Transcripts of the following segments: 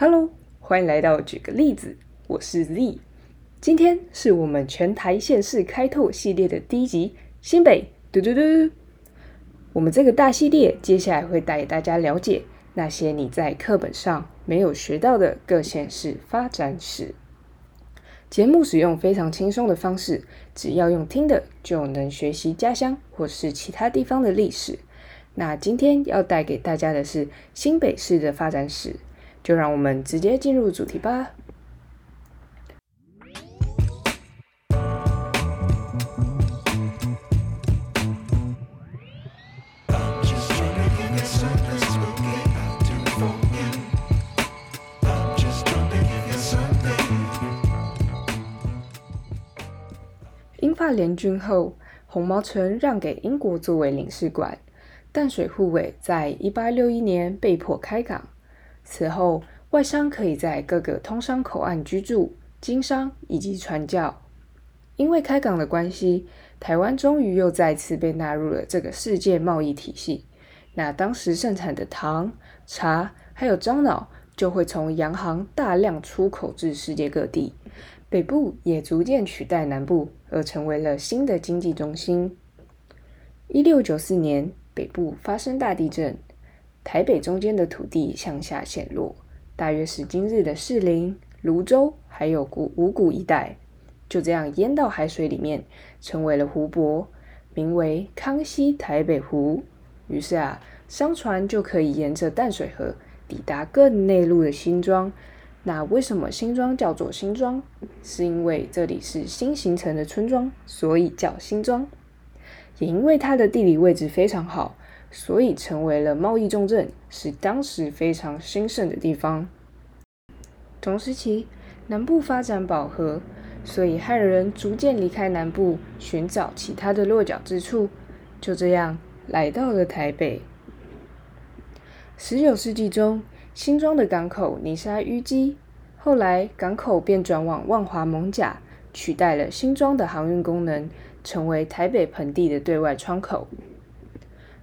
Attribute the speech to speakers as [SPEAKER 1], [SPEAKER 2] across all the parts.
[SPEAKER 1] Hello，欢迎来到举个例子，我是 Z。今天是我们全台县市开拓系列的第一集，新北嘟嘟嘟。我们这个大系列接下来会带大家了解那些你在课本上没有学到的各县市发展史。节目使用非常轻松的方式，只要用听的就能学习家乡或是其他地方的历史。那今天要带给大家的是新北市的发展史，就让我们直接进入主题吧。英法联军后，红毛城让给英国作为领事馆。淡水护卫在一八六一年被迫开港，此后外商可以在各个通商口岸居住、经商以及传教。因为开港的关系，台湾终于又再次被纳入了这个世界贸易体系。那当时盛产的糖、茶还有樟脑，就会从洋行大量出口至世界各地。北部也逐渐取代南部，而成为了新的经济中心。一六九四年。北部发生大地震，台北中间的土地向下陷落，大约是今日的士林、泸州，还有古五谷一带，就这样淹到海水里面，成为了湖泊，名为康熙台北湖。于是啊，商船就可以沿着淡水河抵达更内陆的新庄。那为什么新庄叫做新庄？是因为这里是新形成的村庄，所以叫新庄。也因为它的地理位置非常好，所以成为了贸易重镇，是当时非常兴盛的地方。同时期，南部发展饱和，所以汉人逐渐离开南部，寻找其他的落脚之处，就这样来到了台北。十九世纪中，新庄的港口泥沙淤积，后来港口便转往万华艋甲，取代了新庄的航运功能。成为台北盆地的对外窗口，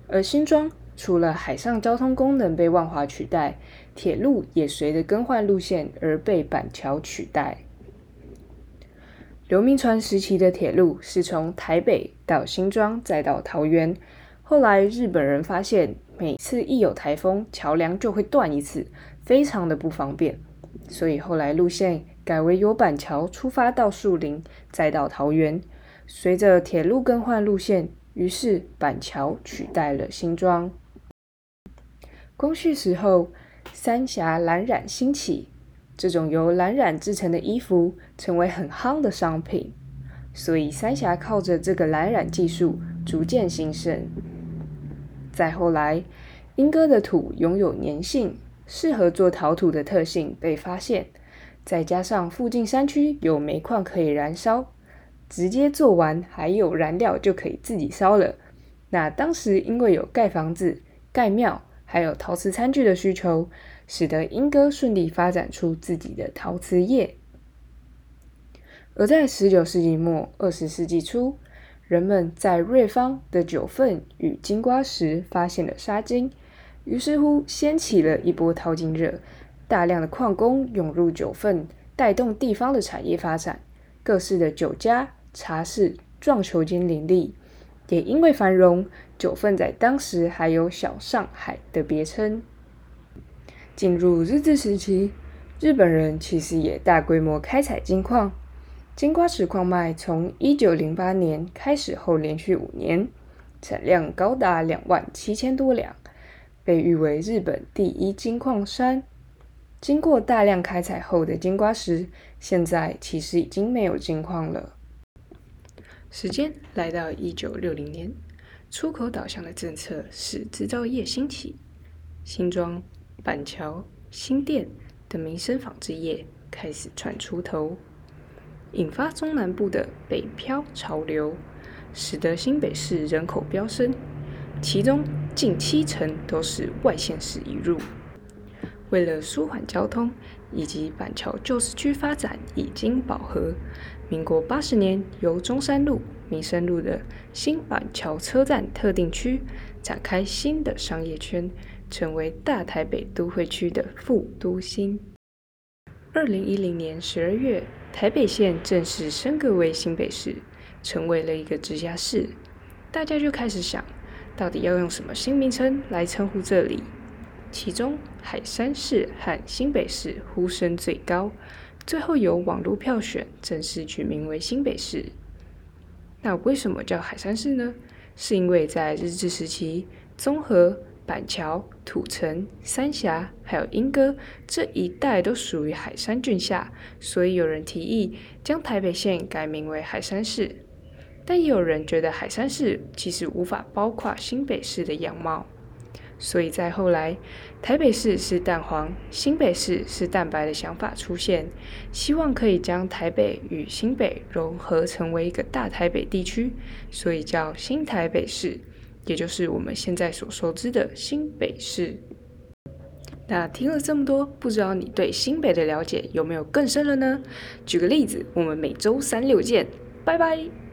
[SPEAKER 1] 而新庄除了海上交通功能被万华取代，铁路也随着更换路线而被板桥取代。刘铭传时期的铁路是从台北到新庄再到桃园，后来日本人发现每次一有台风，桥梁就会断一次，非常的不方便，所以后来路线改为由板桥出发到树林，再到桃园。随着铁路更换路线，于是板桥取代了新庄。光绪时候，三峡蓝染兴起，这种由蓝染制成的衣服成为很夯的商品，所以三峡靠着这个蓝染技术逐渐兴盛。再后来，莺歌的土拥有粘性，适合做陶土的特性被发现，再加上附近山区有煤矿可以燃烧。直接做完，还有燃料就可以自己烧了。那当时因为有盖房子、盖庙，还有陶瓷餐具的需求，使得英哥顺利发展出自己的陶瓷业。而在十九世纪末、二十世纪初，人们在瑞芳的九份与金瓜石发现了砂金，于是乎掀起了一波淘金热，大量的矿工涌入九份，带动地方的产业发展，各式的酒家。茶室、撞球间林立，也因为繁荣，九份在当时还有“小上海”的别称。进入日治时期，日本人其实也大规模开采金矿，金瓜石矿脉从一九零八年开始后，连续五年产量高达两万七千多两，被誉为日本第一金矿山。经过大量开采后的金瓜石，现在其实已经没有金矿了。时间来到一九六零年，出口导向的政策使制造业兴起，新庄、板桥、新店等民生纺织业开始窜出头，引发中南部的北漂潮流，使得新北市人口飙升，其中近七成都是外县市移入。为了舒缓交通以及板桥旧市区发展已经饱和，民国八十年由中山路、民生路的新板桥车站特定区展开新的商业圈，成为大台北都会区的副都心。二零一零年十二月，台北县正式升格为新北市，成为了一个直辖市。大家就开始想，到底要用什么新名称来称呼这里？其中，海山市和新北市呼声最高，最后由网络票选正式取名为新北市。那为什么叫海山市呢？是因为在日治时期，综合。板桥、土城、三峡还有莺歌这一带都属于海山郡下，所以有人提议将台北县改名为海山市。但也有人觉得海山市其实无法包括新北市的样貌，所以在后来，台北市是蛋黄，新北市是蛋白的想法出现，希望可以将台北与新北融合成为一个大台北地区，所以叫新台北市。也就是我们现在所熟知的新北市。那听了这么多，不知道你对新北的了解有没有更深了呢？举个例子，我们每周三六见，拜拜。